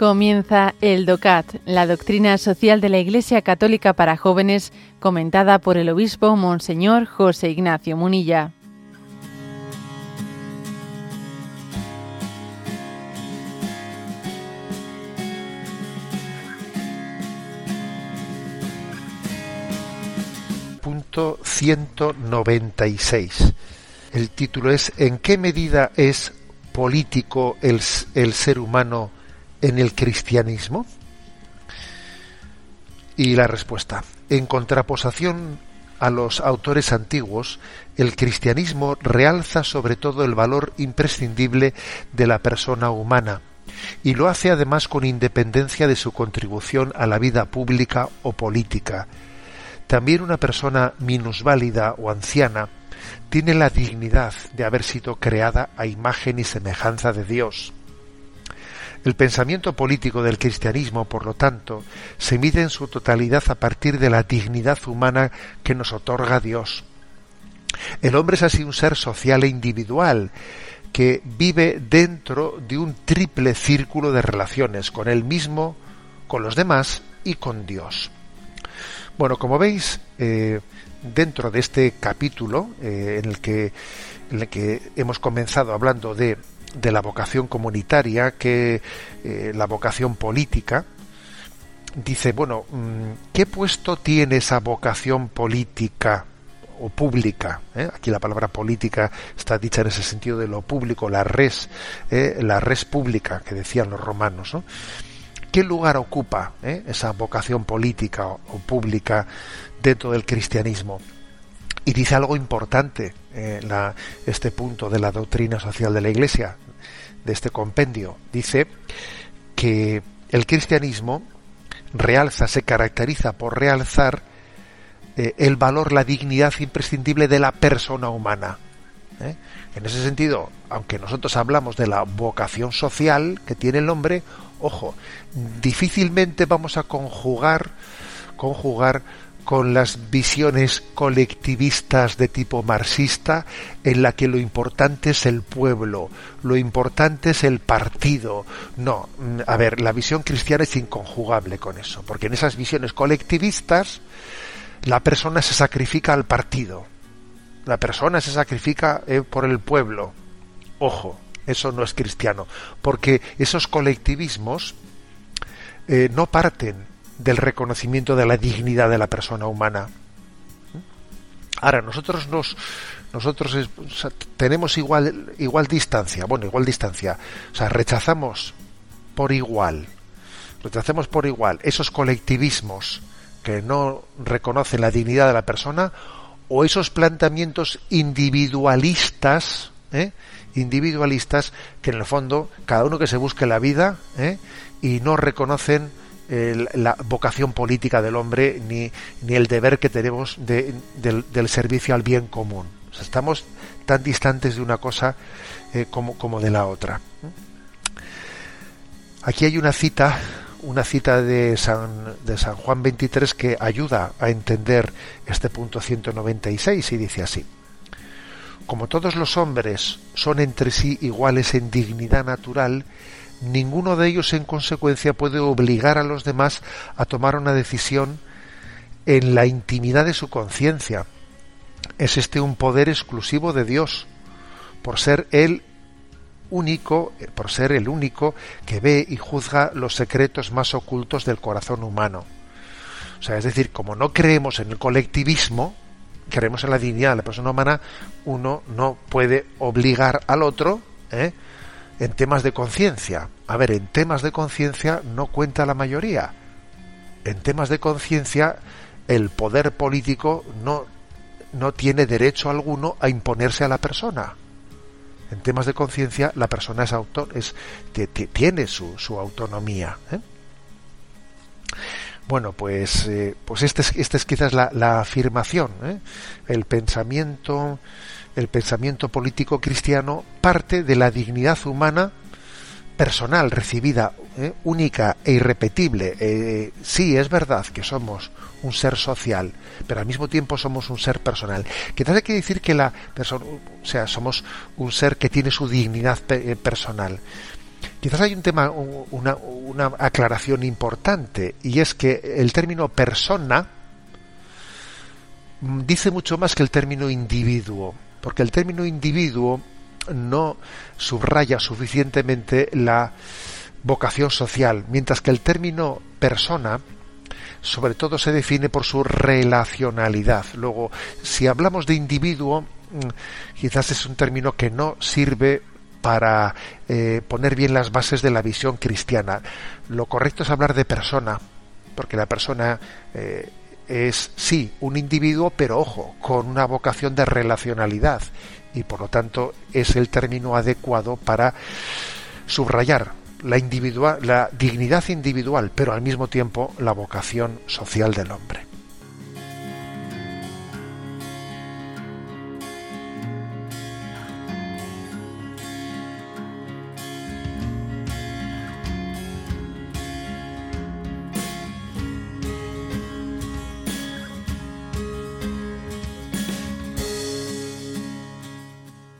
Comienza el DOCAT, la doctrina social de la Iglesia Católica para jóvenes, comentada por el obispo Monseñor José Ignacio Munilla. Punto 196. El título es ¿En qué medida es político el, el ser humano? En el cristianismo? Y la respuesta, en contraposición a los autores antiguos, el cristianismo realza sobre todo el valor imprescindible de la persona humana, y lo hace además con independencia de su contribución a la vida pública o política. También una persona minusválida o anciana tiene la dignidad de haber sido creada a imagen y semejanza de Dios el pensamiento político del cristianismo, por lo tanto, se mide en su totalidad a partir de la dignidad humana que nos otorga Dios. El hombre es así un ser social e individual que vive dentro de un triple círculo de relaciones con él mismo, con los demás y con Dios. Bueno, como veis, eh, dentro de este capítulo eh, en, el que, en el que hemos comenzado hablando de de la vocación comunitaria que eh, la vocación política, dice, bueno, mm, ¿qué puesto tiene esa vocación política o pública? Eh? Aquí la palabra política está dicha en ese sentido de lo público, la res, eh, la res pública que decían los romanos. ¿Qué lugar ocupa esa vocación política o, o pública dentro del cristianismo? Y dice algo importante eh, la, este punto de la doctrina social de la Iglesia, de este compendio. Dice que el cristianismo realza, se caracteriza por realzar eh, el valor, la dignidad imprescindible de la persona humana. ¿eh? En ese sentido, aunque nosotros hablamos de la vocación social que tiene el hombre, ojo, difícilmente vamos a conjugar, conjugar con las visiones colectivistas de tipo marxista en la que lo importante es el pueblo, lo importante es el partido. No, a ver, la visión cristiana es inconjugable con eso, porque en esas visiones colectivistas la persona se sacrifica al partido, la persona se sacrifica eh, por el pueblo. Ojo, eso no es cristiano, porque esos colectivismos eh, no parten del reconocimiento de la dignidad de la persona humana. Ahora, nosotros nos nosotros tenemos igual igual distancia, bueno, igual distancia, o sea, rechazamos por igual, rechazamos por igual esos colectivismos que no reconocen la dignidad de la persona o esos planteamientos individualistas, ¿eh? individualistas que en el fondo cada uno que se busque la vida ¿eh? y no reconocen la vocación política del hombre ni, ni el deber que tenemos de, del, servicio al bien común. estamos tan distantes de una cosa eh, como, como de la otra. Aquí hay una cita, una cita de San, de San Juan 23 que ayuda a entender este punto 196 y dice así. Como todos los hombres son entre sí iguales en dignidad natural, ninguno de ellos en consecuencia puede obligar a los demás a tomar una decisión en la intimidad de su conciencia. Es este un poder exclusivo de Dios, por ser Él único, por ser el único que ve y juzga los secretos más ocultos del corazón humano. O sea, es decir, como no creemos en el colectivismo, creemos en la dignidad de la persona humana, uno no puede obligar al otro, ¿eh? En temas de conciencia. A ver, en temas de conciencia no cuenta la mayoría. En temas de conciencia el poder político no, no tiene derecho alguno a imponerse a la persona. En temas de conciencia la persona es autor, es, tiene su, su autonomía. ¿eh? Bueno, pues, eh, pues esta es, este es quizás la, afirmación. ¿eh? El pensamiento el pensamiento político cristiano parte de la dignidad humana personal recibida, ¿eh? única e irrepetible. Eh, sí, es verdad que somos un ser social, pero al mismo tiempo somos un ser personal. Que tal quiere decir que la persona, o sea, somos un ser que tiene su dignidad personal. Quizás hay un tema, una, una aclaración importante, y es que el término persona dice mucho más que el término individuo, porque el término individuo no subraya suficientemente la vocación social, mientras que el término persona sobre todo se define por su relacionalidad. Luego, si hablamos de individuo, mm, quizás es un término que no sirve para eh, poner bien las bases de la visión cristiana. Lo correcto es hablar de persona, porque la persona eh, es, sí, un individuo, pero ojo, con una vocación de relacionalidad y por lo tanto es el término adecuado para subrayar la, dignidad individual, pero al mismo tiempo la vocación social del hombre.